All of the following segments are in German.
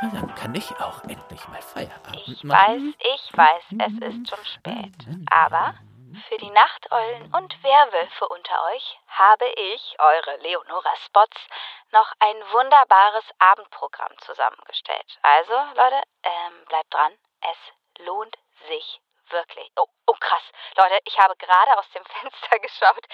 Dann kann ich auch endlich mal Feierabend Ich machen. weiß, ich weiß, es ist schon spät. Aber für die Nachteulen und Werwölfe unter euch habe ich, eure Leonora Spots, noch ein wunderbares Abendprogramm zusammengestellt. Also, Leute, ähm, bleibt dran. Es lohnt sich wirklich. Oh, oh, krass. Leute, ich habe gerade aus dem Fenster geschaut.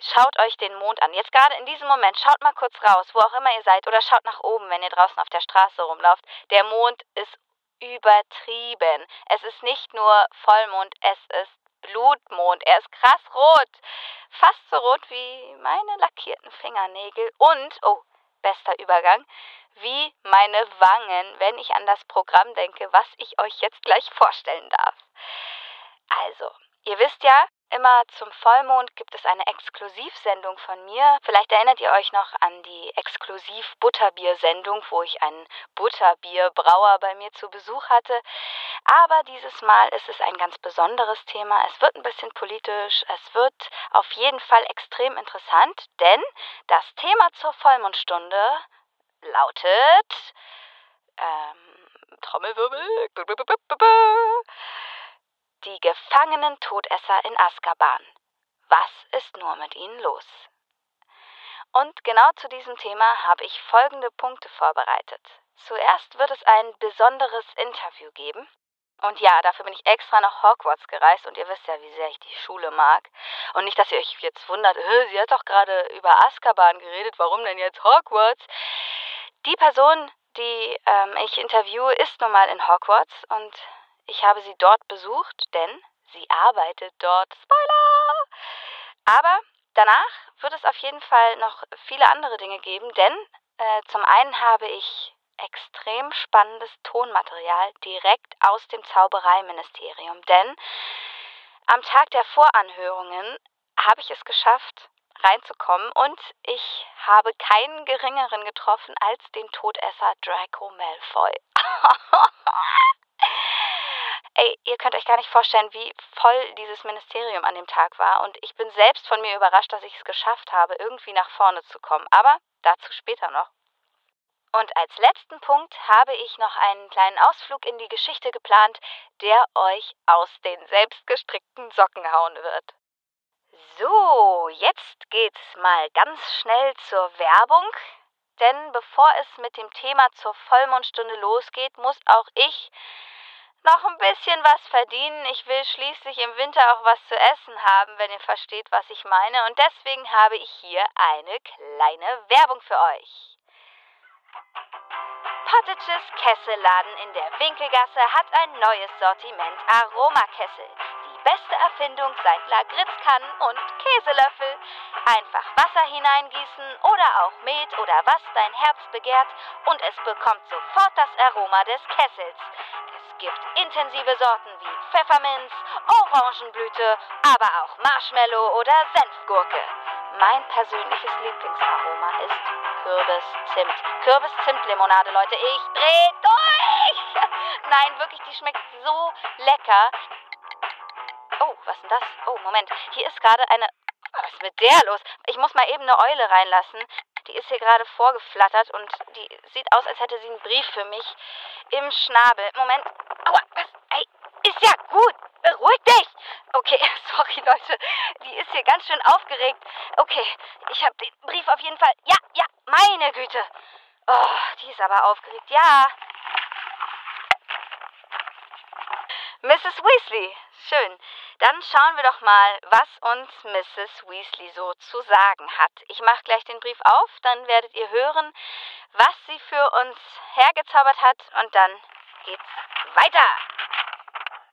Schaut euch den Mond an. Jetzt gerade in diesem Moment, schaut mal kurz raus, wo auch immer ihr seid, oder schaut nach oben, wenn ihr draußen auf der Straße rumlauft. Der Mond ist übertrieben. Es ist nicht nur Vollmond, es ist Blutmond. Er ist krass rot. Fast so rot wie meine lackierten Fingernägel. Und, oh, bester Übergang, wie meine Wangen, wenn ich an das Programm denke, was ich euch jetzt gleich vorstellen darf. Also, ihr wisst ja, immer zum Vollmond gibt es eine Exklusivsendung von mir. Vielleicht erinnert ihr euch noch an die Exklusiv-Butterbier-Sendung, wo ich einen Butterbierbrauer bei mir zu Besuch hatte. Aber dieses Mal ist es ein ganz besonderes Thema. Es wird ein bisschen politisch. Es wird auf jeden Fall extrem interessant, denn das Thema zur Vollmondstunde lautet. Ähm, Trommelwirbel. Die gefangenen Todesser in Azkaban. Was ist nur mit ihnen los? Und genau zu diesem Thema habe ich folgende Punkte vorbereitet. Zuerst wird es ein besonderes Interview geben. Und ja, dafür bin ich extra nach Hogwarts gereist und ihr wisst ja, wie sehr ich die Schule mag. Und nicht, dass ihr euch jetzt wundert, "Hä, sie hat doch gerade über Azkaban geredet, warum denn jetzt Hogwarts? Die Person, die ähm, ich interviewe, ist nun mal in Hogwarts und ich habe sie dort besucht, denn sie arbeitet dort. Spoiler! Aber danach wird es auf jeden Fall noch viele andere Dinge geben, denn äh, zum einen habe ich extrem spannendes Tonmaterial direkt aus dem Zaubereiministerium, denn am Tag der Voranhörungen habe ich es geschafft, reinzukommen und ich habe keinen geringeren getroffen als den Todesser Draco Malfoy. Ey, ihr könnt euch gar nicht vorstellen, wie voll dieses Ministerium an dem Tag war. Und ich bin selbst von mir überrascht, dass ich es geschafft habe, irgendwie nach vorne zu kommen. Aber dazu später noch. Und als letzten Punkt habe ich noch einen kleinen Ausflug in die Geschichte geplant, der euch aus den selbstgestrickten Socken hauen wird. So, jetzt geht's mal ganz schnell zur Werbung. Denn bevor es mit dem Thema zur Vollmondstunde losgeht, muss auch ich noch ein bisschen was verdienen. Ich will schließlich im Winter auch was zu essen haben, wenn ihr versteht, was ich meine. Und deswegen habe ich hier eine kleine Werbung für euch. Pottages Kesselladen in der Winkelgasse hat ein neues Sortiment Aromakessel. Die beste Erfindung seit Lagritzkannen und Käselöffel. Einfach Wasser hineingießen oder auch Met oder was dein Herz begehrt und es bekommt sofort das Aroma des Kessels. Es gibt intensive Sorten wie Pfefferminz, Orangenblüte, aber auch Marshmallow oder Senfgurke. Mein persönliches Lieblingsaroma ist Kürbis-Zimt. Kürbis-Zimt-Limonade, Leute. Ich dreh durch! Nein, wirklich, die schmeckt so lecker. Oh, was ist denn das? Oh, Moment. Hier ist gerade eine. Was ist mit der los? Ich muss mal eben eine Eule reinlassen. Die ist hier gerade vorgeflattert und die sieht aus, als hätte sie einen Brief für mich im Schnabel. Moment. Aua, was? Ist ja gut. Beruhig dich. Okay, sorry Leute. Die ist hier ganz schön aufgeregt. Okay, ich habe den Brief auf jeden Fall. Ja, ja, meine Güte. Oh, die ist aber aufgeregt. Ja. Mrs. Weasley. Schön. Dann schauen wir doch mal, was uns Mrs. Weasley so zu sagen hat. Ich mache gleich den Brief auf, dann werdet ihr hören, was sie für uns hergezaubert hat und dann geht's weiter.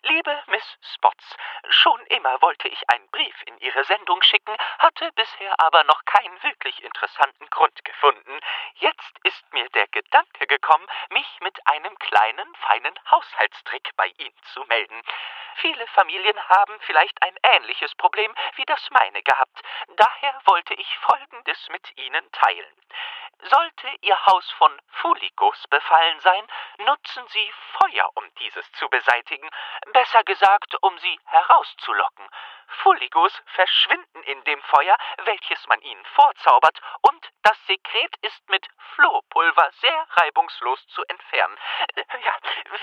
Liebe Miss Spots, schon immer wollte ich einen Brief in Ihre Sendung schicken, hatte bisher aber noch keinen wirklich interessanten Grund gefunden. Jetzt ist mir der Gedanke gekommen, mich mit einem kleinen, feinen Haushaltstrick bei Ihnen zu melden. Viele Familien haben vielleicht ein ähnliches Problem wie das meine gehabt. Daher wollte ich Folgendes mit Ihnen teilen. Sollte Ihr Haus von Fuligos befallen sein, nutzen Sie Feuer, um dieses zu beseitigen. Besser gesagt, um sie herauszulocken. Fulligos verschwinden in dem Feuer, welches man ihnen vorzaubert, und das Sekret ist mit Flohpulver sehr reibungslos zu entfernen. Äh, ja,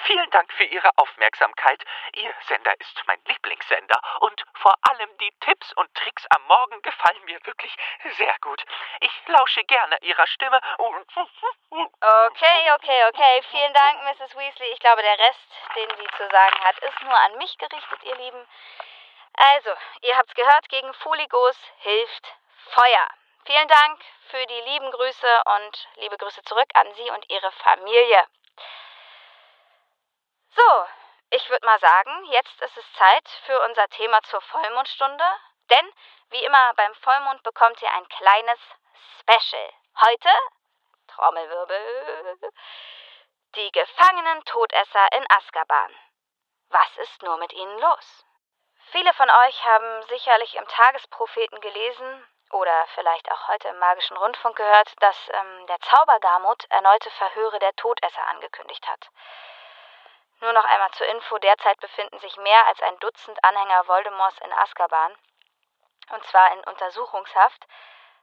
vielen Dank für Ihre Aufmerksamkeit. Ihr Sender ist mein Lieblingssender und vor allem die Tipps und Tricks am Morgen gefallen mir wirklich sehr gut. Ich lausche gerne Ihrer Stimme. Okay, okay, okay. Vielen Dank, Mrs. Weasley. Ich glaube, der Rest, den sie zu sagen hat, ist nur an mich gerichtet, ihr Lieben. Also, ihr habt's gehört, gegen Fuligos hilft Feuer. Vielen Dank für die lieben Grüße und liebe Grüße zurück an Sie und Ihre Familie. So, ich würde mal sagen, jetzt ist es Zeit für unser Thema zur Vollmondstunde. Denn, wie immer beim Vollmond bekommt ihr ein kleines Special. Heute, Trommelwirbel, die gefangenen Todesser in Azkaban. Was ist nur mit ihnen los? Viele von euch haben sicherlich im Tagespropheten gelesen oder vielleicht auch heute im Magischen Rundfunk gehört, dass ähm, der Zaubergarmut erneute Verhöre der Todesser angekündigt hat. Nur noch einmal zur Info, derzeit befinden sich mehr als ein Dutzend Anhänger Voldemorts in Azkaban, und zwar in Untersuchungshaft,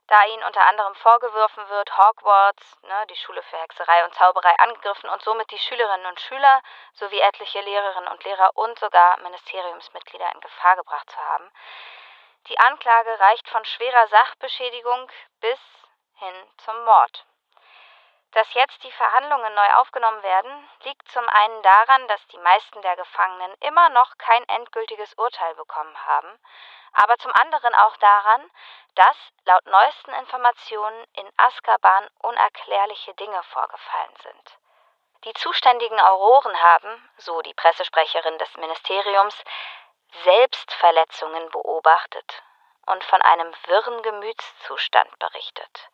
da ihnen unter anderem vorgeworfen wird, Hogwarts, ne, die Schule für Hexerei und Zauberei, angegriffen und somit die Schülerinnen und Schüler sowie etliche Lehrerinnen und Lehrer und sogar Ministeriumsmitglieder in Gefahr gebracht zu haben. Die Anklage reicht von schwerer Sachbeschädigung bis hin zum Mord. Dass jetzt die Verhandlungen neu aufgenommen werden, liegt zum einen daran, dass die meisten der Gefangenen immer noch kein endgültiges Urteil bekommen haben, aber zum anderen auch daran, dass laut neuesten Informationen in Azkaban unerklärliche Dinge vorgefallen sind. Die zuständigen Auroren haben, so die Pressesprecherin des Ministeriums, Selbstverletzungen beobachtet und von einem wirren Gemütszustand berichtet.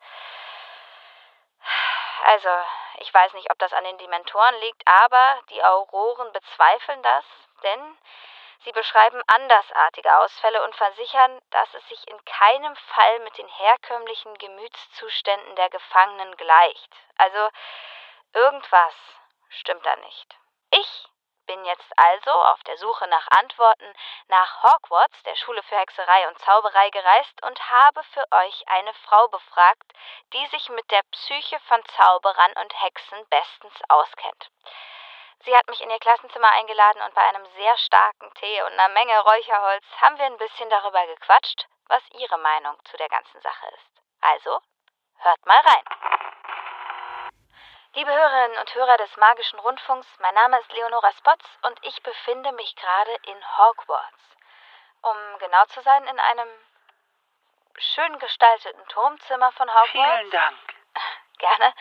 Also, ich weiß nicht, ob das an den Dementoren liegt, aber die Auroren bezweifeln das, denn sie beschreiben andersartige Ausfälle und versichern, dass es sich in keinem Fall mit den herkömmlichen Gemütszuständen der Gefangenen gleicht. Also, irgendwas stimmt da nicht. Ich bin jetzt also auf der Suche nach Antworten nach Hogwarts, der Schule für Hexerei und Zauberei, gereist und habe für euch eine Frau befragt, die sich mit der Psyche von Zauberern und Hexen bestens auskennt. Sie hat mich in ihr Klassenzimmer eingeladen und bei einem sehr starken Tee und einer Menge Räucherholz haben wir ein bisschen darüber gequatscht, was ihre Meinung zu der ganzen Sache ist. Also, hört mal rein. Liebe Hörerinnen und Hörer des Magischen Rundfunks, mein Name ist Leonora Spotz und ich befinde mich gerade in Hogwarts. Um genau zu sein, in einem schön gestalteten Turmzimmer von Hogwarts. Vielen Dank. Gerne.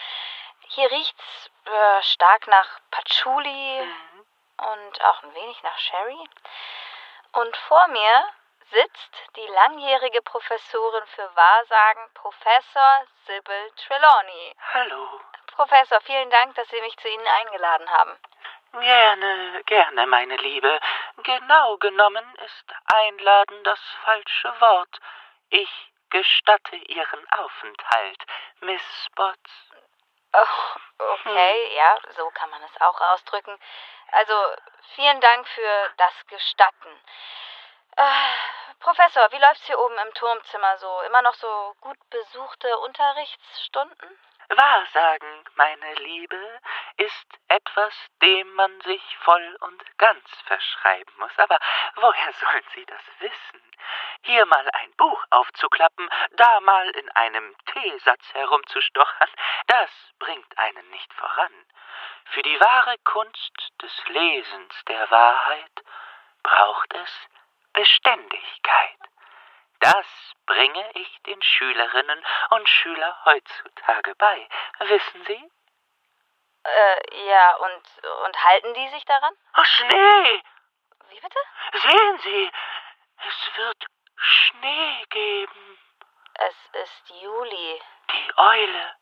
Hier riecht's äh, stark nach Patchouli mhm. und auch ein wenig nach Sherry. Und vor mir sitzt die langjährige Professorin für Wahrsagen, Professor Sybil Trelawney. Hallo. Professor, vielen Dank, dass Sie mich zu Ihnen eingeladen haben. Gerne, gerne, meine Liebe. Genau genommen ist einladen das falsche Wort. Ich gestatte Ihren Aufenthalt, Miss Spots. Oh, okay, hm. ja, so kann man es auch ausdrücken. Also, vielen Dank für das Gestatten. Äh, Professor, wie läuft's hier oben im Turmzimmer so? Immer noch so gut besuchte Unterrichtsstunden? Wahrsagen, meine Liebe, ist etwas, dem man sich voll und ganz verschreiben muss. Aber woher sollen Sie das wissen? Hier mal ein Buch aufzuklappen, da mal in einem Teesatz herumzustochern, das bringt einen nicht voran. Für die wahre Kunst des Lesens der Wahrheit braucht es Beständigkeit. Das bringe ich den Schülerinnen und Schülern heutzutage bei. Wissen Sie? Äh, ja, und, und halten die sich daran? Oh, Schnee! Wie bitte? Sehen Sie, es wird Schnee geben. Es ist Juli. Die Eule,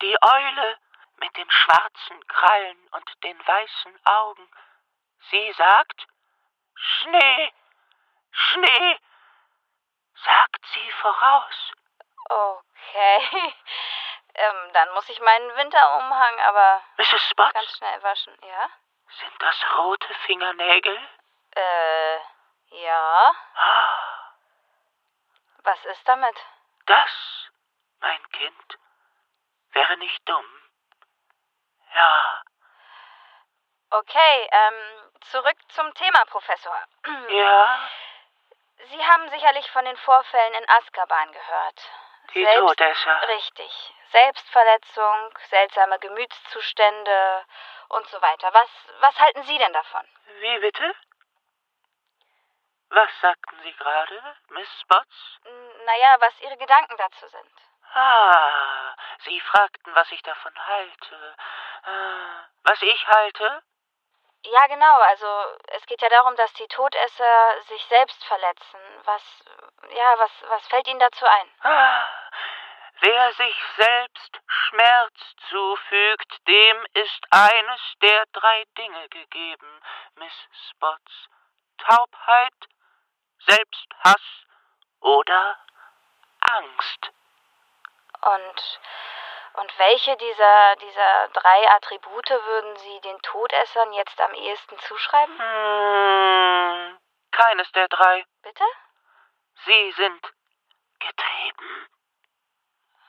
die Eule mit den schwarzen Krallen und den weißen Augen. Sie sagt Schnee, Schnee, sagt sie voraus. Okay. ähm, dann muss ich meinen Winterumhang aber Mrs. Spots? ganz schnell waschen, ja? Sind das rote Fingernägel? Äh, ja. Ah, Was ist damit? Das, mein Kind, wäre nicht dumm. Ja. Okay, ähm, zurück zum Thema, Professor. Ja? Sie haben sicherlich von den Vorfällen in Azkaban gehört. Die Todesser. Richtig. Selbstverletzung, seltsame Gemütszustände und so weiter. Was, was halten Sie denn davon? Wie bitte? Was sagten Sie gerade, Miss Spots? Naja, was Ihre Gedanken dazu sind. Ah, Sie fragten, was ich davon halte. Ah, was ich halte? Ja, genau. Also es geht ja darum, dass die Todesser sich selbst verletzen. Was, ja, was, was fällt Ihnen dazu ein? Wer sich selbst Schmerz zufügt, dem ist eines der drei Dinge gegeben, Miss Spots. Taubheit, Selbsthass oder Angst. Und und welche dieser, dieser drei Attribute würden Sie den Todessern jetzt am ehesten zuschreiben? Hm, keines der drei. Bitte? Sie sind getrieben.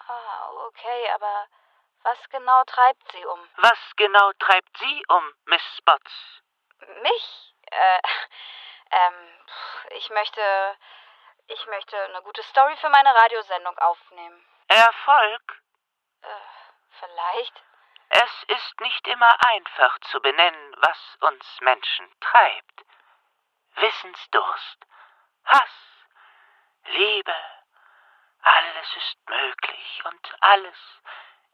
Ah, okay, aber was genau treibt Sie um? Was genau treibt Sie um, Miss Spots? Mich? Äh, ähm, ich möchte, ich möchte eine gute Story für meine Radiosendung aufnehmen. Erfolg? Äh, vielleicht. Es ist nicht immer einfach zu benennen, was uns Menschen treibt. Wissensdurst, Hass, Liebe, alles ist möglich und alles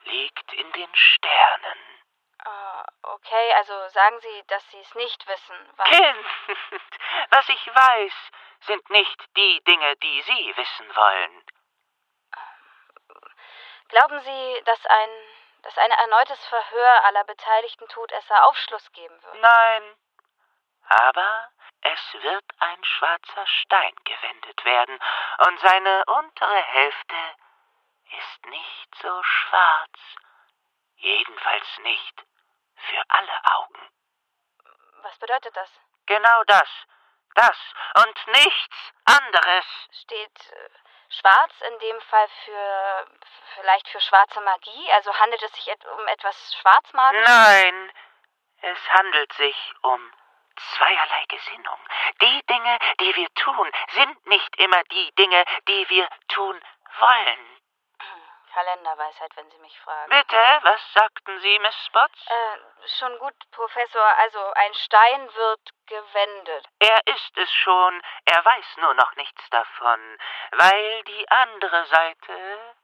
liegt in den Sternen. Uh, okay, also sagen Sie, dass Sie es nicht wissen. Was kind, was ich weiß, sind nicht die Dinge, die Sie wissen wollen. Glauben Sie, dass ein, dass ein erneutes Verhör aller beteiligten Todesser Aufschluss geben wird? Nein. Aber es wird ein schwarzer Stein gewendet werden, und seine untere Hälfte ist nicht so schwarz. Jedenfalls nicht für alle Augen. Was bedeutet das? Genau das. Das und nichts anderes. Steht äh, Schwarz in dem Fall für vielleicht für schwarze Magie? Also handelt es sich um etwas Schwarzmagisches? Nein, es handelt sich um zweierlei Gesinnung. Die Dinge, die wir tun, sind nicht immer die Dinge, die wir tun wollen. Kalenderweisheit, wenn Sie mich fragen. Bitte, was sagten Sie, Miss Spots? Äh, schon gut, Professor. Also, ein Stein wird gewendet. Er ist es schon, er weiß nur noch nichts davon, weil die andere Seite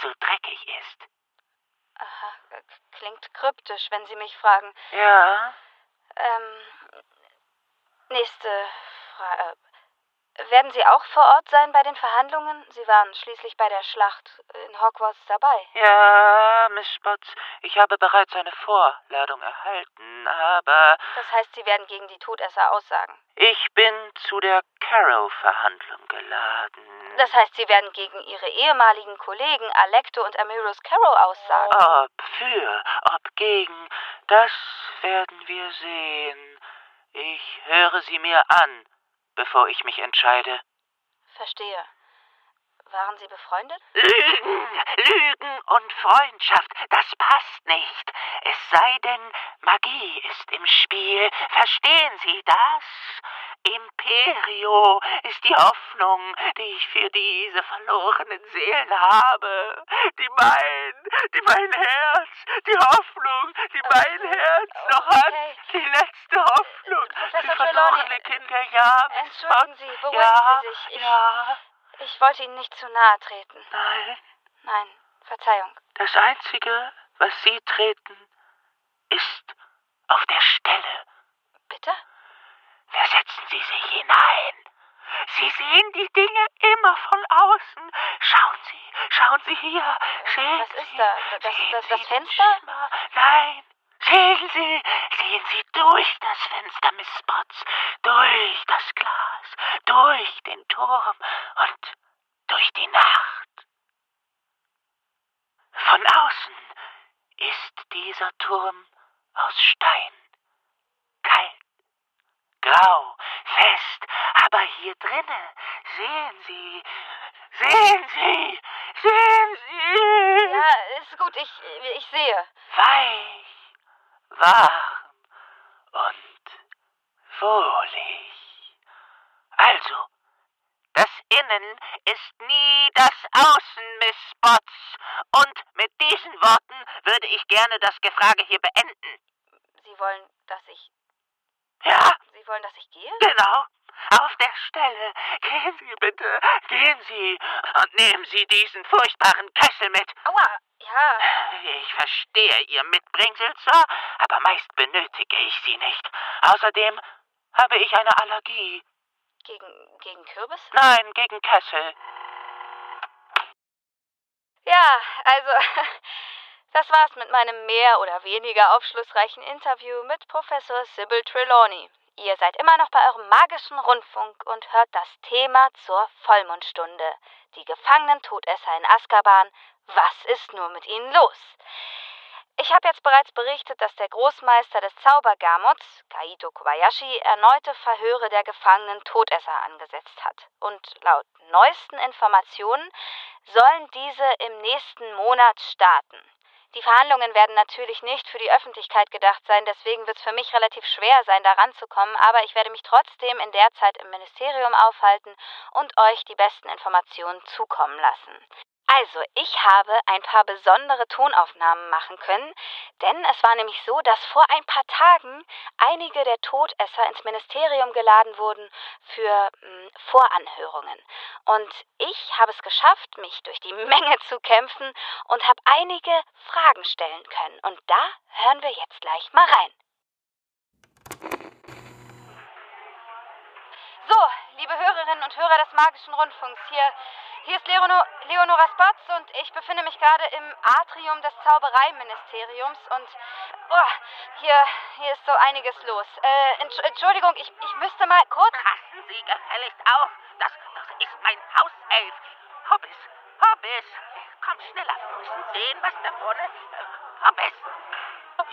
zu dreckig ist. Aha, klingt kryptisch, wenn Sie mich fragen. Ja. Ähm, nächste Frage. Werden Sie auch vor Ort sein bei den Verhandlungen? Sie waren schließlich bei der Schlacht in Hogwarts dabei. Ja, Miss Spots, ich habe bereits eine Vorladung erhalten, aber. Das heißt, Sie werden gegen die Todesser aussagen. Ich bin zu der Carrow-Verhandlung geladen. Das heißt, Sie werden gegen Ihre ehemaligen Kollegen Alecto und Amirus Carrow aussagen. Ob für, ob gegen, das werden wir sehen. Ich höre Sie mir an bevor ich mich entscheide. Verstehe. Waren Sie befreundet? Lügen, Lügen und Freundschaft, das passt nicht. Es sei denn, Magie ist im Spiel. Verstehen Sie das? Imperio ist die Hoffnung, die ich für diese verlorenen Seelen habe. Die mein, die mein Herz, die Hoffnung, die mein Herz noch hat. Die letzte Hoffnung. Professor die verlorene Kinder, ja. Entschuldigen Sie, beruhigen ja, Sie sich. Ich, ja. ich wollte Ihnen nicht zu nahe treten. Nein. Nein, Verzeihung. Das Einzige, was Sie treten, ist auf der Stelle. Bitte? Versetzen Sie sich hinein. Sie sehen die Dinge immer von außen. Schauen Sie, schauen Sie hier. Sehen Was ist da? Das, das, das Fenster? Nein. Sehen Sie, sehen Sie durch das Fenster, Miss Spots, durch das Glas, durch den Turm und durch die Nacht. Von außen ist dieser Turm aus Stein, grau, fest, aber hier drinnen, sehen Sie, Sehen Sie! Sehen Sie! Ja, ist gut, ich, ich sehe. Weich, warm und wohlig. Also, das Innen ist nie das Außen, Miss Spots. Und mit diesen Worten würde ich gerne das Gefrage hier beenden. Sie wollen, dass ich. Ja, wollen, dass ich gehe? genau. Auf der Stelle. Gehen Sie bitte, gehen Sie und nehmen Sie diesen furchtbaren Kessel mit. Aua, ja. Ich verstehe Ihr Mitbringsel, Sir, aber meist benötige ich sie nicht. Außerdem habe ich eine Allergie. Gegen, gegen Kürbis? Nein, gegen Kessel. Ja, also, das war's mit meinem mehr oder weniger aufschlussreichen Interview mit Professor Sybil Trelawney. Ihr seid immer noch bei eurem magischen Rundfunk und hört das Thema zur Vollmondstunde. Die gefangenen Todesser in Azkaban. Was ist nur mit ihnen los? Ich habe jetzt bereits berichtet, dass der Großmeister des Zaubergamots, Kaito Kobayashi, erneute Verhöre der gefangenen Todesser angesetzt hat. Und laut neuesten Informationen sollen diese im nächsten Monat starten. Die Verhandlungen werden natürlich nicht für die Öffentlichkeit gedacht sein, deswegen wird es für mich relativ schwer sein, da ranzukommen, aber ich werde mich trotzdem in der Zeit im Ministerium aufhalten und euch die besten Informationen zukommen lassen. Also, ich habe ein paar besondere Tonaufnahmen machen können, denn es war nämlich so, dass vor ein paar Tagen einige der Todesser ins Ministerium geladen wurden für mh, Voranhörungen. Und ich habe es geschafft, mich durch die Menge zu kämpfen und habe einige Fragen stellen können. Und da hören wir jetzt gleich mal rein. So, liebe Hörerinnen und Hörer des Magischen Rundfunks, hier, hier ist Leono, Leonora Spatz und ich befinde mich gerade im Atrium des Zaubereiministeriums und oh, hier, hier ist so einiges los. Äh, Entsch Entschuldigung, ich, ich müsste mal kurz... Passen Sie gefälligst auf. Das, das ist mein Hauself. Hobbes, Hobbes. Komm schneller, wir müssen sehen, was da vorne... Äh, Hobbes.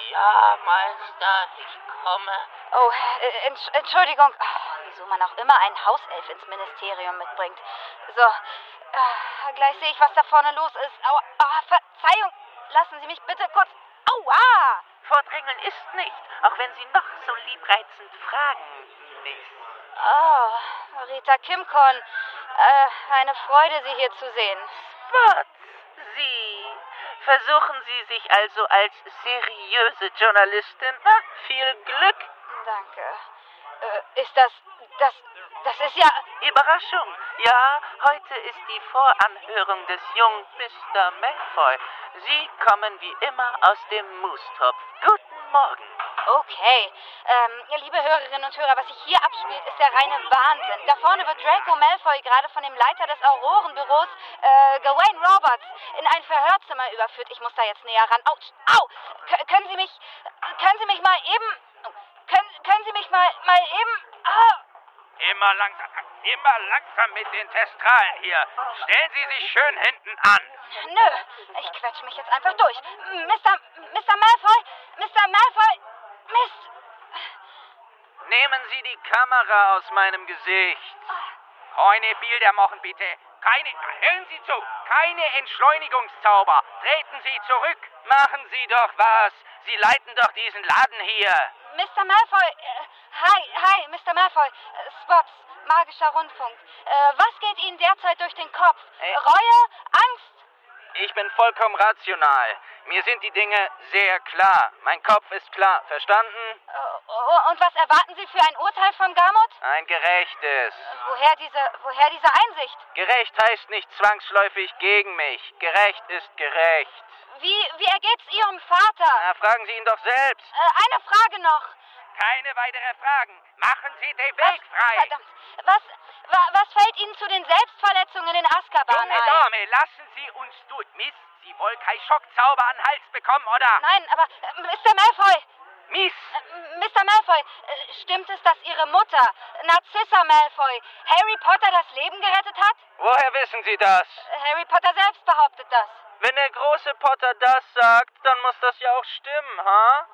Ja, Meister, ich komme. Oh, äh, Entsch Entschuldigung, Ach, wieso man auch immer einen Hauself ins Ministerium mitbringt. So, äh, gleich sehe ich, was da vorne los ist. Aua, ah, Verzeihung, lassen Sie mich bitte kurz... Aua! Vordrängeln ist nicht, auch wenn Sie noch so liebreizend fragen, Miss. Oh, Rita Kimcon. Äh, eine Freude, Sie hier zu sehen. Spots, Sie. Versuchen Sie sich also als seriöse Journalistin. Na, viel Glück. Danke. Äh, ist das. Das. Das ist ja. Überraschung. Ja, heute ist die Voranhörung des jungen Mr. Malfoy. Sie kommen wie immer aus dem Moostopf. Guten Morgen. Okay. Ähm, liebe Hörerinnen und Hörer, was sich hier abspielt, ist der reine Wahnsinn. Da vorne wird Draco Malfoy gerade von dem Leiter des Aurorenbüros, äh, Gawain Roberts, in ein Verhörzimmer überführt. Ich muss da jetzt näher ran. Autsch, au! K können Sie mich. Können Sie mich mal eben. Können, können Sie mich mal, mal eben. Ah! Immer langsam, immer langsam mit den Testralen hier. Stellen Sie sich schön hinten an. Nö, ich quetsche mich jetzt einfach durch. Mr. Mr. Malfoy, Mr. Malfoy, Mist. Nehmen Sie die Kamera aus meinem Gesicht. Keine Bilder machen, bitte. Keine, hören Sie zu. Keine Entschleunigungszauber. Treten Sie zurück. Machen Sie doch was. Sie leiten doch diesen Laden hier. Mr. Malfoy, äh, hi, hi, Mr. Malfoy, äh, Spots, magischer Rundfunk. Äh, was geht Ihnen derzeit durch den Kopf? Äh. Reue, Angst? Ich bin vollkommen rational. Mir sind die Dinge sehr klar. Mein Kopf ist klar. Verstanden? Äh, und was erwarten Sie für ein Urteil von Gamot? Ein gerechtes. Woher diese, woher diese Einsicht? Gerecht heißt nicht zwangsläufig gegen mich. Gerecht ist gerecht. Wie, wie ergeht's Ihrem Vater? Na, fragen Sie ihn doch selbst. Äh, eine Frage noch. Keine weitere Fragen. Machen Sie den Weg Was- frei. Verdammt. Was, wa, was fällt Ihnen zu den Selbstverletzungen in Azkaban Junge ein? Dame, lassen Sie uns durch. Miss, Sie wollen kein Schockzauber an den Hals bekommen, oder? Nein, aber äh, Mr. Malfoy, Miss, äh, Mr. Malfoy, äh, stimmt es, dass Ihre Mutter, Narcissa Malfoy, Harry Potter das Leben gerettet hat? woher wissen Sie das? Harry Potter selbst behauptet das. Wenn der große Potter das sagt, dann muss das ja auch stimmen, ha?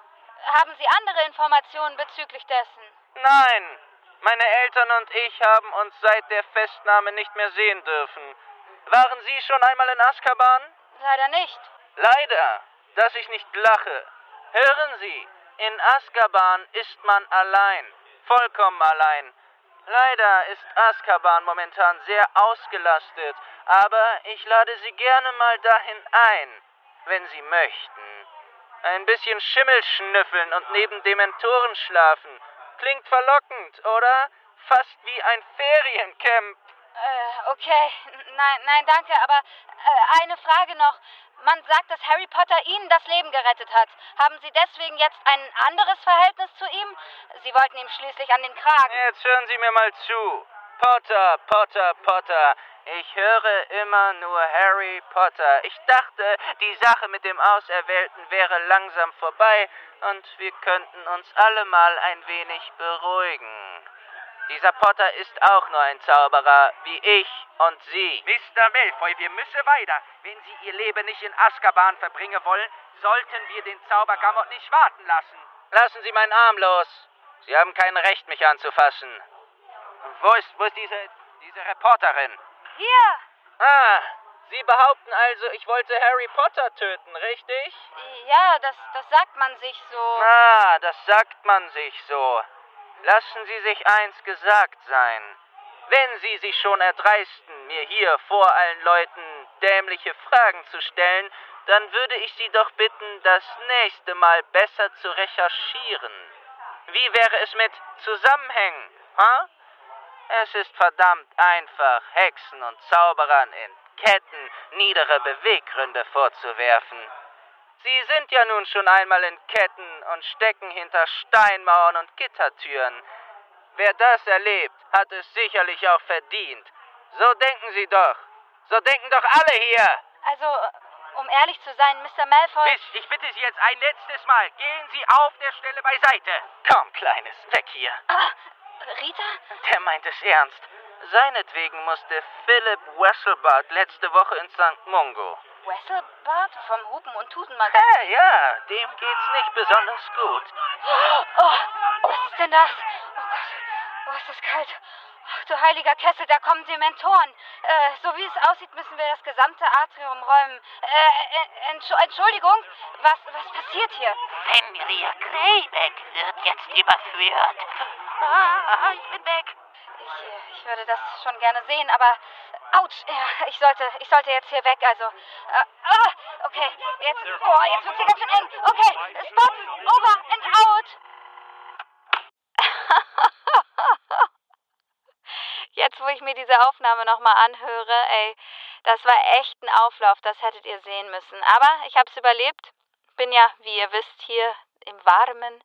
Haben Sie andere Informationen bezüglich dessen? Nein. Meine Eltern und ich haben uns seit der Festnahme nicht mehr sehen dürfen. Waren Sie schon einmal in Azkaban? Leider nicht. Leider, dass ich nicht lache. Hören Sie, in Azkaban ist man allein, vollkommen allein. Leider ist Azkaban momentan sehr ausgelastet, aber ich lade Sie gerne mal dahin ein, wenn Sie möchten. Ein bisschen Schimmel schnüffeln und neben Dementoren schlafen. Klingt verlockend, oder? Fast wie ein Feriencamp. Äh, okay. Nein, nein, danke, aber äh, eine Frage noch. Man sagt, dass Harry Potter Ihnen das Leben gerettet hat. Haben Sie deswegen jetzt ein anderes Verhältnis zu ihm? Sie wollten ihm schließlich an den Kragen. Jetzt hören Sie mir mal zu. Potter, Potter, Potter. Ich höre immer nur Harry Potter. Ich dachte, die Sache mit dem Auserwählten wäre langsam vorbei und wir könnten uns alle mal ein wenig beruhigen. Dieser Potter ist auch nur ein Zauberer, wie ich und Sie. Mr. Malfoy, wir müssen weiter. Wenn Sie Ihr Leben nicht in Azkaban verbringen wollen, sollten wir den Zaubergamot nicht warten lassen. Lassen Sie meinen Arm los. Sie haben kein Recht, mich anzufassen. Wo ist, wo ist diese, diese Reporterin? Hier! Ah, Sie behaupten also, ich wollte Harry Potter töten, richtig? Ja, das, das sagt man sich so. Ah, das sagt man sich so. Lassen Sie sich eins gesagt sein. Wenn Sie sich schon erdreisten, mir hier vor allen Leuten dämliche Fragen zu stellen, dann würde ich Sie doch bitten, das nächste Mal besser zu recherchieren. Wie wäre es mit Zusammenhängen? Ha? Es ist verdammt einfach, Hexen und Zauberern in Ketten niedere Beweggründe vorzuwerfen. Sie sind ja nun schon einmal in Ketten und stecken hinter Steinmauern und Gittertüren. Wer das erlebt, hat es sicherlich auch verdient. So denken Sie doch. So denken doch alle hier. Also, um ehrlich zu sein, Mr. Malfoy. Miss, ich bitte Sie jetzt ein letztes Mal. Gehen Sie auf der Stelle beiseite. Komm, Kleines, weg hier. Ah, Rita? Der meint es ernst. Seinetwegen musste Philip Wesselbart letzte Woche in St. Mungo. Wesselbart vom Hupen- und Tutenmagazin. Ja, ja, dem geht's nicht besonders gut. Oh, was ist denn das? Oh Gott, oh, ist das kalt. Ach, du heiliger Kessel, da kommen Dementoren. Äh, so wie es aussieht, müssen wir das gesamte Atrium räumen. Äh, Entsch Entschuldigung, was, was passiert hier? Fenrir Greyback wird jetzt überführt. Ah, ich bin weg. Ich, ich würde das schon gerne sehen, aber Autsch, ja, ich sollte, ich sollte jetzt hier weg, also. Äh, ah, okay, jetzt, oh, jetzt wird's hier ganz schön eng. Okay, Spots, over and out. Jetzt, wo ich mir diese Aufnahme nochmal anhöre, ey, das war echt ein Auflauf, das hättet ihr sehen müssen. Aber ich hab's überlebt. Bin ja, wie ihr wisst, hier im Warmen.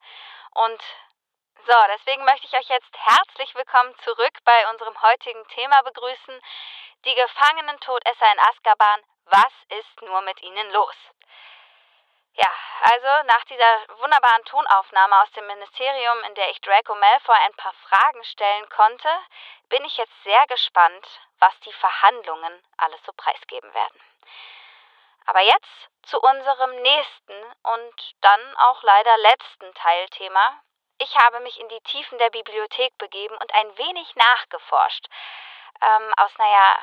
Und so, deswegen möchte ich euch jetzt herzlich willkommen zurück bei unserem heutigen Thema begrüßen. Die gefangenen Todesser in Azkaban. Was ist nur mit ihnen los? Ja, also nach dieser wunderbaren Tonaufnahme aus dem Ministerium, in der ich Draco Malfoy ein paar Fragen stellen konnte, bin ich jetzt sehr gespannt, was die Verhandlungen alles so preisgeben werden. Aber jetzt zu unserem nächsten und dann auch leider letzten Teilthema. Ich habe mich in die Tiefen der Bibliothek begeben und ein wenig nachgeforscht. Ähm, aus, naja,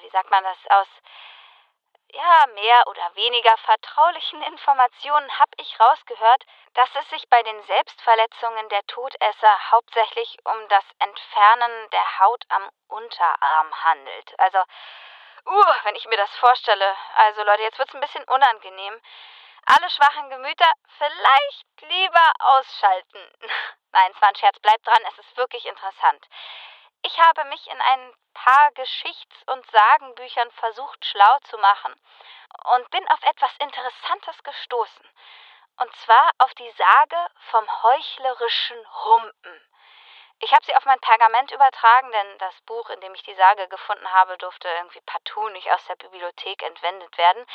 wie sagt man das, aus ja, mehr oder weniger vertraulichen Informationen habe ich rausgehört, dass es sich bei den Selbstverletzungen der Todesser hauptsächlich um das Entfernen der Haut am Unterarm handelt. Also, uh, wenn ich mir das vorstelle. Also Leute, jetzt wird's ein bisschen unangenehm. Alle schwachen Gemüter vielleicht lieber ausschalten. Nein, es war ein Scherz, bleibt dran, es ist wirklich interessant. Ich habe mich in ein paar Geschichts- und Sagenbüchern versucht schlau zu machen und bin auf etwas Interessantes gestoßen. Und zwar auf die Sage vom heuchlerischen Humpen. Ich habe sie auf mein Pergament übertragen, denn das Buch, in dem ich die Sage gefunden habe, durfte irgendwie partout nicht aus der Bibliothek entwendet werden.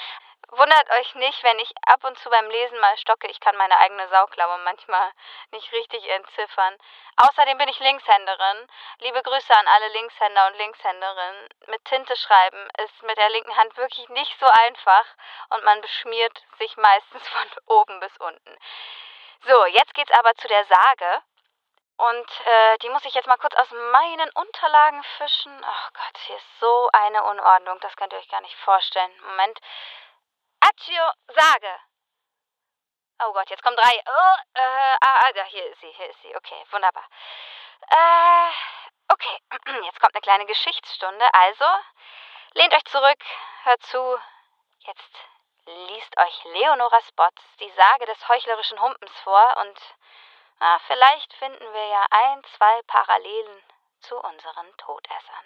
Wundert euch nicht, wenn ich ab und zu beim Lesen mal stocke. Ich kann meine eigene Sauklaue manchmal nicht richtig entziffern. Außerdem bin ich Linkshänderin. Liebe Grüße an alle Linkshänder und Linkshänderinnen. Mit Tinte schreiben ist mit der linken Hand wirklich nicht so einfach und man beschmiert sich meistens von oben bis unten. So, jetzt geht's aber zu der Sage Und äh, die muss ich jetzt mal kurz aus meinen Unterlagen fischen. Ach Gott, hier ist so eine Unordnung, das könnt ihr euch gar nicht vorstellen. Moment. Accio, sage. Oh Gott, jetzt kommen drei. Oh, äh, ah, ah, da, hier ist sie, hier ist sie. Okay, wunderbar. Äh, okay, jetzt kommt eine kleine Geschichtsstunde. Also, lehnt euch zurück, hört zu. Jetzt liest euch Leonora Spots die Sage des heuchlerischen Humpens vor und na, vielleicht finden wir ja ein, zwei Parallelen zu unseren Todessern.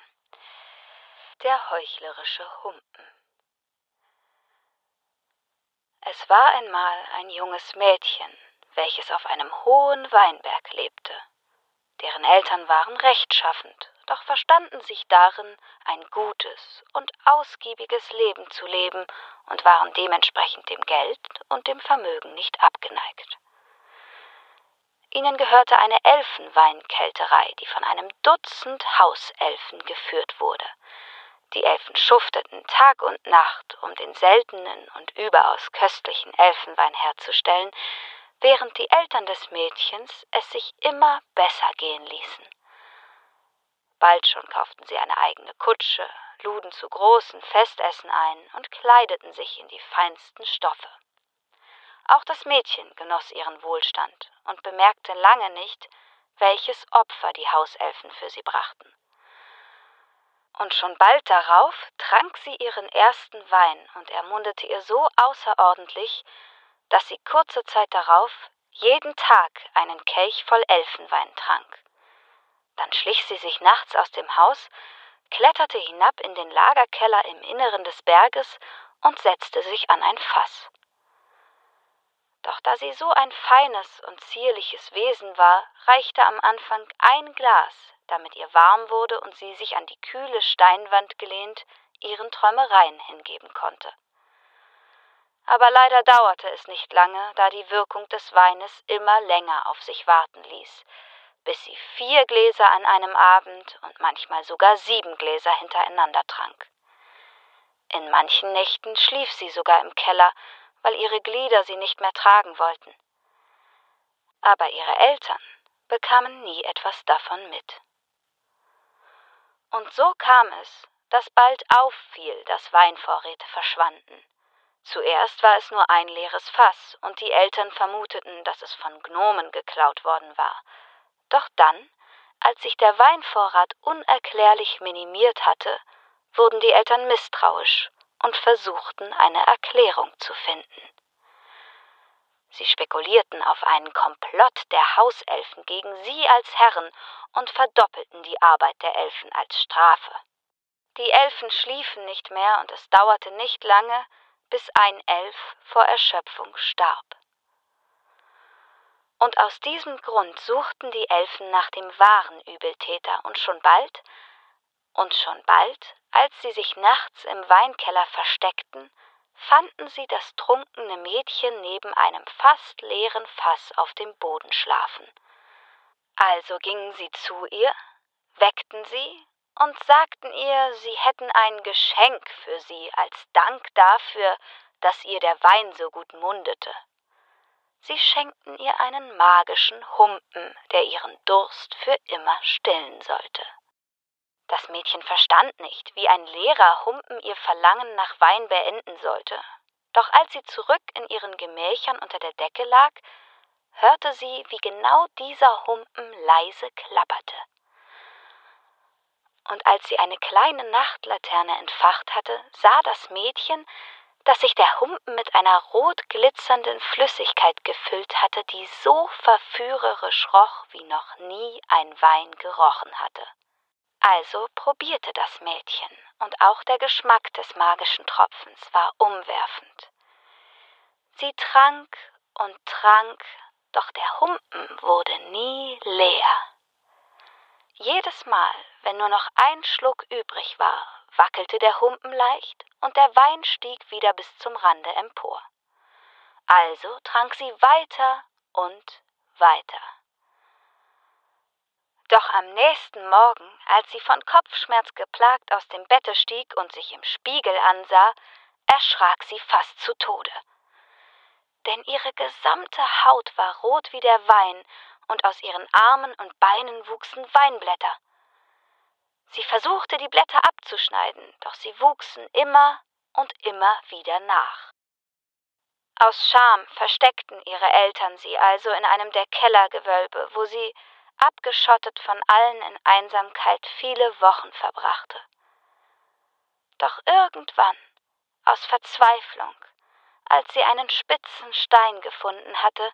Der heuchlerische Humpen. Es war einmal ein junges Mädchen, welches auf einem hohen Weinberg lebte. Deren Eltern waren rechtschaffend, doch verstanden sich darin, ein gutes und ausgiebiges Leben zu leben und waren dementsprechend dem Geld und dem Vermögen nicht abgeneigt. Ihnen gehörte eine Elfenweinkälterei, die von einem Dutzend Hauselfen geführt wurde. Die Elfen schufteten Tag und Nacht, um den seltenen und überaus köstlichen Elfenwein herzustellen, während die Eltern des Mädchens es sich immer besser gehen ließen. Bald schon kauften sie eine eigene Kutsche, luden zu großen Festessen ein und kleideten sich in die feinsten Stoffe. Auch das Mädchen genoss ihren Wohlstand und bemerkte lange nicht, welches Opfer die Hauselfen für sie brachten. Und schon bald darauf trank sie ihren ersten Wein und er mundete ihr so außerordentlich, dass sie kurze Zeit darauf jeden Tag einen Kelch voll Elfenwein trank. Dann schlich sie sich nachts aus dem Haus, kletterte hinab in den Lagerkeller im Inneren des Berges und setzte sich an ein Fass. Doch da sie so ein feines und zierliches Wesen war, reichte am Anfang ein Glas, damit ihr warm wurde und sie sich an die kühle Steinwand gelehnt ihren Träumereien hingeben konnte. Aber leider dauerte es nicht lange, da die Wirkung des Weines immer länger auf sich warten ließ, bis sie vier Gläser an einem Abend und manchmal sogar sieben Gläser hintereinander trank. In manchen Nächten schlief sie sogar im Keller weil ihre Glieder sie nicht mehr tragen wollten. Aber ihre Eltern bekamen nie etwas davon mit. Und so kam es, dass bald auffiel, dass Weinvorräte verschwanden. Zuerst war es nur ein leeres Fass, und die Eltern vermuteten, dass es von Gnomen geklaut worden war. Doch dann, als sich der Weinvorrat unerklärlich minimiert hatte, wurden die Eltern misstrauisch und versuchten eine Erklärung zu finden. Sie spekulierten auf einen Komplott der Hauselfen gegen sie als Herren und verdoppelten die Arbeit der Elfen als Strafe. Die Elfen schliefen nicht mehr und es dauerte nicht lange, bis ein Elf vor Erschöpfung starb. Und aus diesem Grund suchten die Elfen nach dem wahren Übeltäter und schon bald, und schon bald als sie sich nachts im Weinkeller versteckten, fanden sie das trunkene Mädchen neben einem fast leeren Fass auf dem Boden schlafen. Also gingen sie zu ihr, weckten sie und sagten ihr, sie hätten ein Geschenk für sie als Dank dafür, dass ihr der Wein so gut mundete. Sie schenkten ihr einen magischen Humpen, der ihren Durst für immer stillen sollte. Das Mädchen verstand nicht, wie ein leerer Humpen ihr Verlangen nach Wein beenden sollte. Doch als sie zurück in ihren Gemächern unter der Decke lag, hörte sie, wie genau dieser Humpen leise klapperte. Und als sie eine kleine Nachtlaterne entfacht hatte, sah das Mädchen, dass sich der Humpen mit einer rot glitzernden Flüssigkeit gefüllt hatte, die so verführerisch roch, wie noch nie ein Wein gerochen hatte. Also probierte das Mädchen, und auch der Geschmack des magischen Tropfens war umwerfend. Sie trank und trank, doch der Humpen wurde nie leer. Jedes Mal, wenn nur noch ein Schluck übrig war, wackelte der Humpen leicht und der Wein stieg wieder bis zum Rande empor. Also trank sie weiter und weiter. Doch am nächsten Morgen, als sie von Kopfschmerz geplagt aus dem Bette stieg und sich im Spiegel ansah, erschrak sie fast zu Tode. Denn ihre gesamte Haut war rot wie der Wein, und aus ihren Armen und Beinen wuchsen Weinblätter. Sie versuchte, die Blätter abzuschneiden, doch sie wuchsen immer und immer wieder nach. Aus Scham versteckten ihre Eltern sie also in einem der Kellergewölbe, wo sie, abgeschottet von allen in Einsamkeit, viele Wochen verbrachte. Doch irgendwann, aus Verzweiflung, als sie einen spitzen Stein gefunden hatte,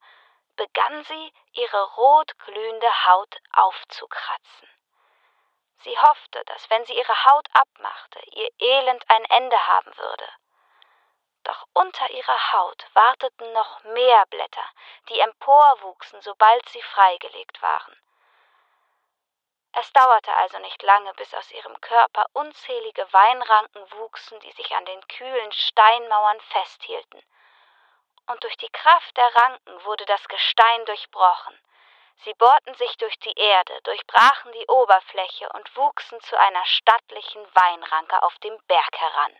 begann sie, ihre rotglühende Haut aufzukratzen. Sie hoffte, dass wenn sie ihre Haut abmachte, ihr Elend ein Ende haben würde. Doch unter ihrer Haut warteten noch mehr Blätter, die emporwuchsen, sobald sie freigelegt waren. Es dauerte also nicht lange, bis aus ihrem Körper unzählige Weinranken wuchsen, die sich an den kühlen Steinmauern festhielten. Und durch die Kraft der Ranken wurde das Gestein durchbrochen. Sie bohrten sich durch die Erde, durchbrachen die Oberfläche und wuchsen zu einer stattlichen Weinranke auf dem Berg heran.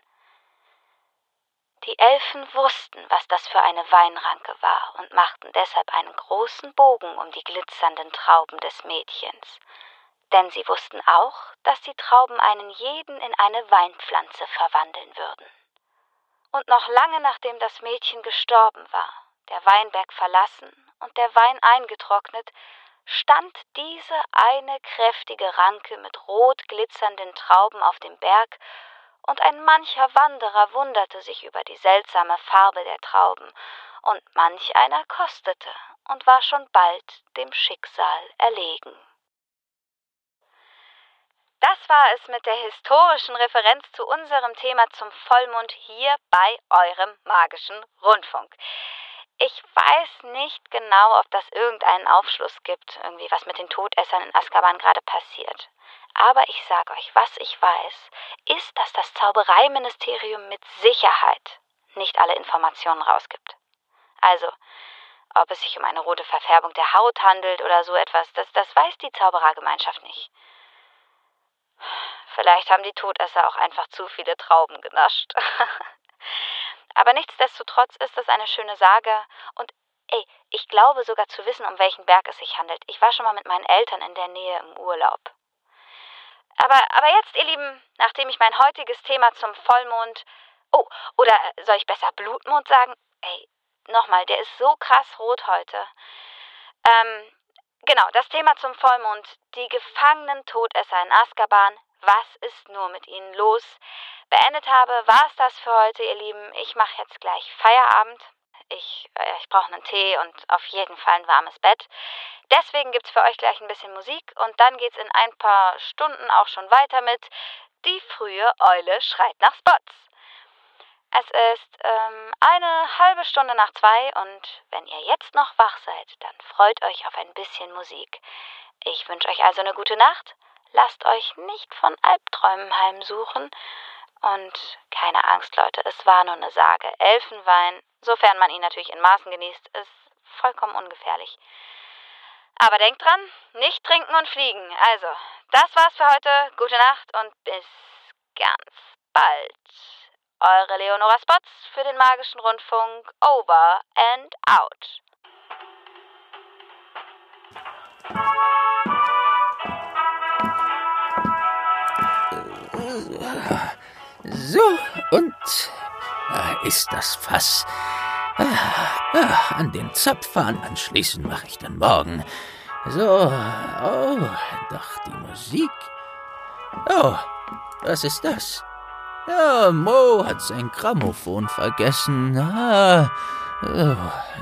Die Elfen wussten, was das für eine Weinranke war und machten deshalb einen großen Bogen um die glitzernden Trauben des Mädchens. Denn sie wussten auch, dass die Trauben einen jeden in eine Weinpflanze verwandeln würden. Und noch lange nachdem das Mädchen gestorben war, der Weinberg verlassen und der Wein eingetrocknet, stand diese eine kräftige Ranke mit rot glitzernden Trauben auf dem Berg, und ein mancher Wanderer wunderte sich über die seltsame Farbe der Trauben, und manch einer kostete und war schon bald dem Schicksal erlegen. Das war es mit der historischen Referenz zu unserem Thema zum Vollmond hier bei eurem magischen Rundfunk. Ich weiß nicht genau, ob das irgendeinen Aufschluss gibt, irgendwie was mit den Todessern in Azkaban gerade passiert. Aber ich sage euch, was ich weiß, ist, dass das Zaubereiministerium mit Sicherheit nicht alle Informationen rausgibt. Also, ob es sich um eine rote Verfärbung der Haut handelt oder so etwas, das, das weiß die Zauberergemeinschaft nicht. Vielleicht haben die Todesser auch einfach zu viele Trauben genascht. Aber nichtsdestotrotz ist es eine schöne Sage und ey, ich glaube sogar zu wissen, um welchen Berg es sich handelt. Ich war schon mal mit meinen Eltern in der Nähe im Urlaub. Aber, aber jetzt, ihr Lieben, nachdem ich mein heutiges Thema zum Vollmond. Oh, oder soll ich besser Blutmond sagen? Ey, nochmal, der ist so krass rot heute. Ähm, genau, das Thema zum Vollmond. Die gefangenen Todesser in Azkaban. Was ist nur mit ihnen los? beendet habe, war es das für heute, ihr Lieben. Ich mache jetzt gleich Feierabend. Ich, äh, ich brauche einen Tee und auf jeden Fall ein warmes Bett. Deswegen gibt es für euch gleich ein bisschen Musik und dann geht es in ein paar Stunden auch schon weiter mit Die frühe Eule schreit nach Spots. Es ist ähm, eine halbe Stunde nach zwei und wenn ihr jetzt noch wach seid, dann freut euch auf ein bisschen Musik. Ich wünsche euch also eine gute Nacht. Lasst euch nicht von Albträumen heimsuchen und keine Angst, Leute, es war nur eine Sage. Elfenwein, sofern man ihn natürlich in Maßen genießt, ist vollkommen ungefährlich. Aber denkt dran, nicht trinken und fliegen. Also, das war's für heute. Gute Nacht und bis ganz bald. Eure Leonora Spots für den magischen Rundfunk. Over and out. So, und da ist das Fass. Ah, an den Zapfhahn anschließen mache ich dann morgen. So, oh, doch die Musik. Oh, was ist das? Ja, Mo hat sein Grammophon vergessen. Ah, oh,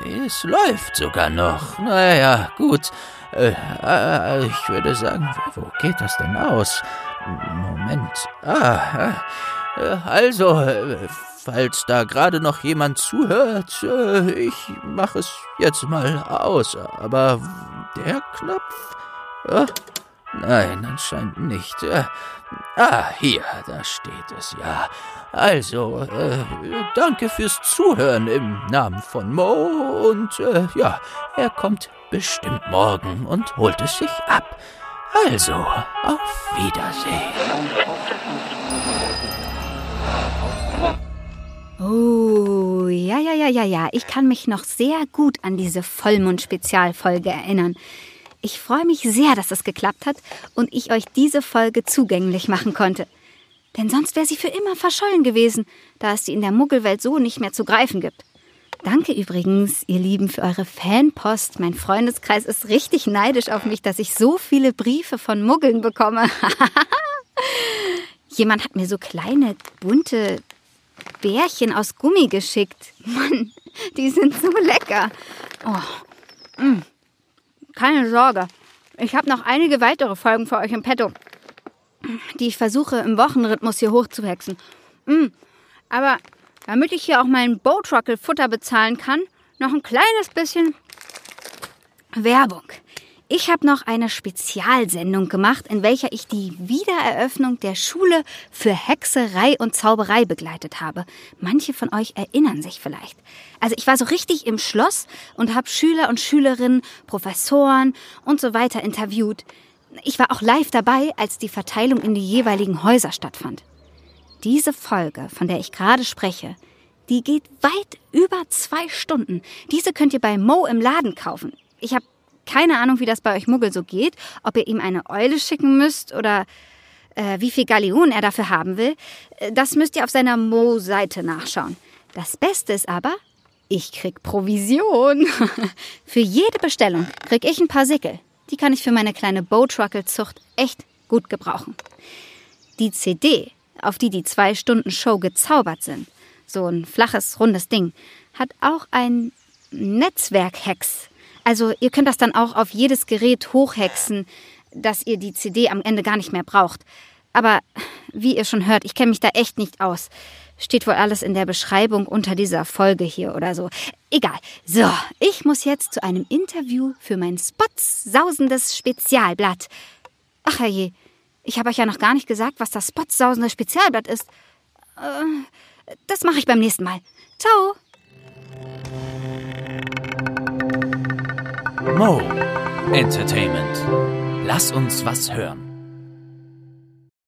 es läuft sogar noch. Naja, gut. Äh, äh, ich würde sagen, wo geht das denn aus? Moment. Ah, äh, also, äh, falls da gerade noch jemand zuhört, äh, ich mache es jetzt mal aus. Aber der Knopf? Nein, anscheinend nicht. Ah, hier, da steht es ja. Also, äh, danke fürs Zuhören im Namen von Mo und äh, ja, er kommt bestimmt morgen und holt es sich ab. Also, auf Wiedersehen. Oh, ja, ja, ja, ja, ja. Ich kann mich noch sehr gut an diese Vollmond-Spezialfolge erinnern. Ich freue mich sehr, dass es geklappt hat und ich euch diese Folge zugänglich machen konnte. Denn sonst wäre sie für immer verschollen gewesen, da es sie in der Muggelwelt so nicht mehr zu greifen gibt. Danke übrigens, ihr Lieben, für eure Fanpost. Mein Freundeskreis ist richtig neidisch auf mich, dass ich so viele Briefe von Muggeln bekomme. Jemand hat mir so kleine, bunte Bärchen aus Gummi geschickt. Mann, die sind so lecker. Oh. Mm. Keine Sorge. Ich habe noch einige weitere Folgen für euch im Petto, die ich versuche im Wochenrhythmus hier hochzuhexen. Mm. Aber damit ich hier auch meinen Bowtruckle Futter bezahlen kann, noch ein kleines bisschen Werbung. Ich habe noch eine Spezialsendung gemacht, in welcher ich die Wiedereröffnung der Schule für Hexerei und Zauberei begleitet habe. Manche von euch erinnern sich vielleicht. Also ich war so richtig im Schloss und habe Schüler und Schülerinnen, Professoren und so weiter interviewt. Ich war auch live dabei, als die Verteilung in die jeweiligen Häuser stattfand. Diese Folge, von der ich gerade spreche, die geht weit über zwei Stunden. Diese könnt ihr bei Mo im Laden kaufen. Ich habe keine Ahnung, wie das bei euch Muggel so geht, ob ihr ihm eine Eule schicken müsst oder äh, wie viel Galeonen er dafür haben will. Äh, das müsst ihr auf seiner Mo-Seite nachschauen. Das Beste ist aber, ich krieg Provision. für jede Bestellung krieg ich ein paar Sickel. Die kann ich für meine kleine Bowtruckle-Zucht echt gut gebrauchen. Die CD, auf die die zwei Stunden Show gezaubert sind, so ein flaches, rundes Ding, hat auch ein Netzwerk-Hex also ihr könnt das dann auch auf jedes Gerät hochhexen, dass ihr die CD am Ende gar nicht mehr braucht. Aber wie ihr schon hört, ich kenne mich da echt nicht aus. Steht wohl alles in der Beschreibung unter dieser Folge hier oder so. Egal. So, ich muss jetzt zu einem Interview für mein Spots sausendes Spezialblatt. Ach je, ich habe euch ja noch gar nicht gesagt, was das Spots sausende Spezialblatt ist. Äh, das mache ich beim nächsten Mal. Ciao. Mo Entertainment. Lass uns was hören.